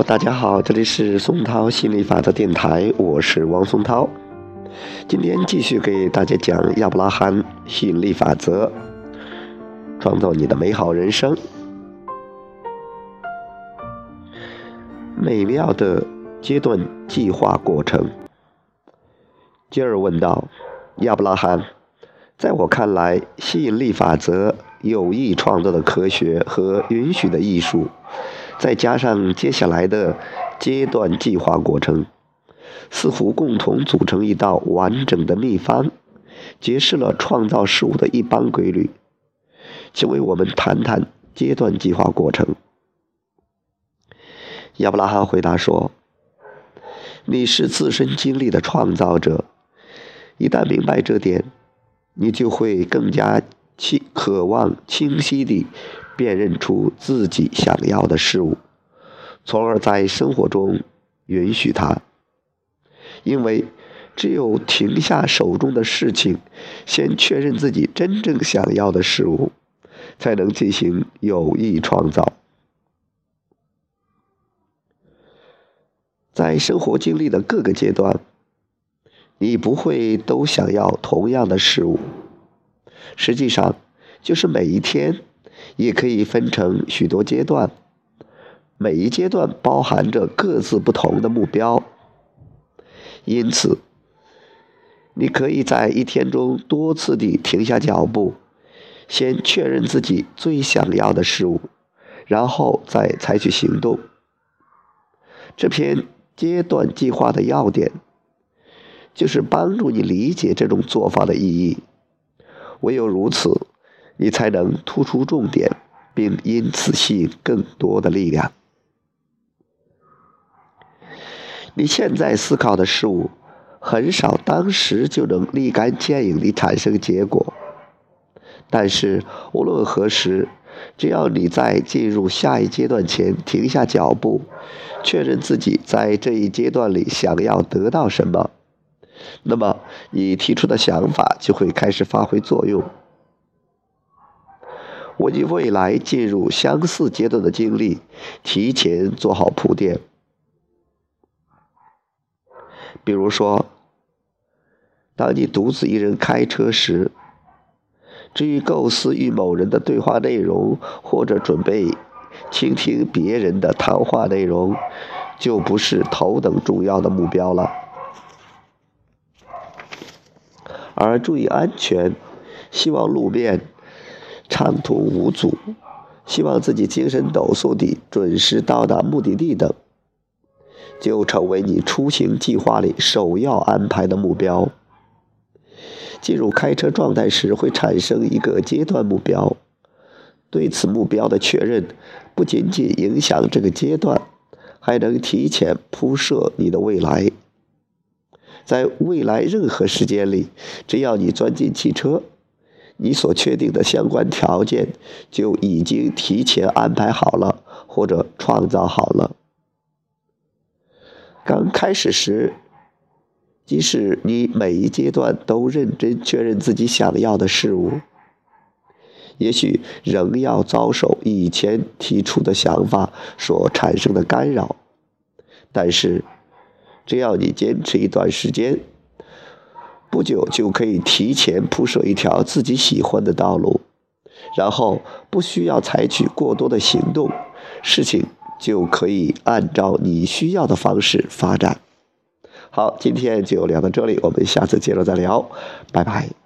大家好，这里是松涛心理法则电台，我是王松涛。今天继续给大家讲亚伯拉罕吸引力法则，创造你的美好人生。美妙的阶段计划过程。杰尔问道：“亚伯拉罕，在我看来，吸引力法则有意创造的科学和允许的艺术。”再加上接下来的阶段计划过程，似乎共同组成一道完整的秘方，揭示了创造事物的一般规律。请为我们谈谈阶段计划过程。亚伯拉罕回答说：“你是自身经历的创造者，一旦明白这点，你就会更加清渴望清晰地。”辨认出自己想要的事物，从而在生活中允许它。因为只有停下手中的事情，先确认自己真正想要的事物，才能进行有意创造。在生活经历的各个阶段，你不会都想要同样的事物。实际上，就是每一天。也可以分成许多阶段，每一阶段包含着各自不同的目标。因此，你可以在一天中多次地停下脚步，先确认自己最想要的事物，然后再采取行动。这篇阶段计划的要点，就是帮助你理解这种做法的意义。唯有如此。你才能突出重点，并因此吸引更多的力量。你现在思考的事物，很少当时就能立竿见影地产生结果。但是无论何时，只要你在进入下一阶段前停下脚步，确认自己在这一阶段里想要得到什么，那么你提出的想法就会开始发挥作用。为未来进入相似阶段的经历提前做好铺垫。比如说，当你独自一人开车时，至于构思与某人的对话内容，或者准备倾听别人的谈话内容，就不是头等重要的目标了。而注意安全，希望路面。畅通无阻，希望自己精神抖擞地准时到达目的地等，就成为你出行计划里首要安排的目标。进入开车状态时会产生一个阶段目标，对此目标的确认不仅仅影响这个阶段，还能提前铺设你的未来。在未来任何时间里，只要你钻进汽车。你所确定的相关条件就已经提前安排好了，或者创造好了。刚开始时，即使你每一阶段都认真确认自己想要的事物，也许仍要遭受以前提出的想法所产生的干扰。但是，只要你坚持一段时间。不久就可以提前铺设一条自己喜欢的道路，然后不需要采取过多的行动，事情就可以按照你需要的方式发展。好，今天就聊到这里，我们下次接着再聊，拜拜。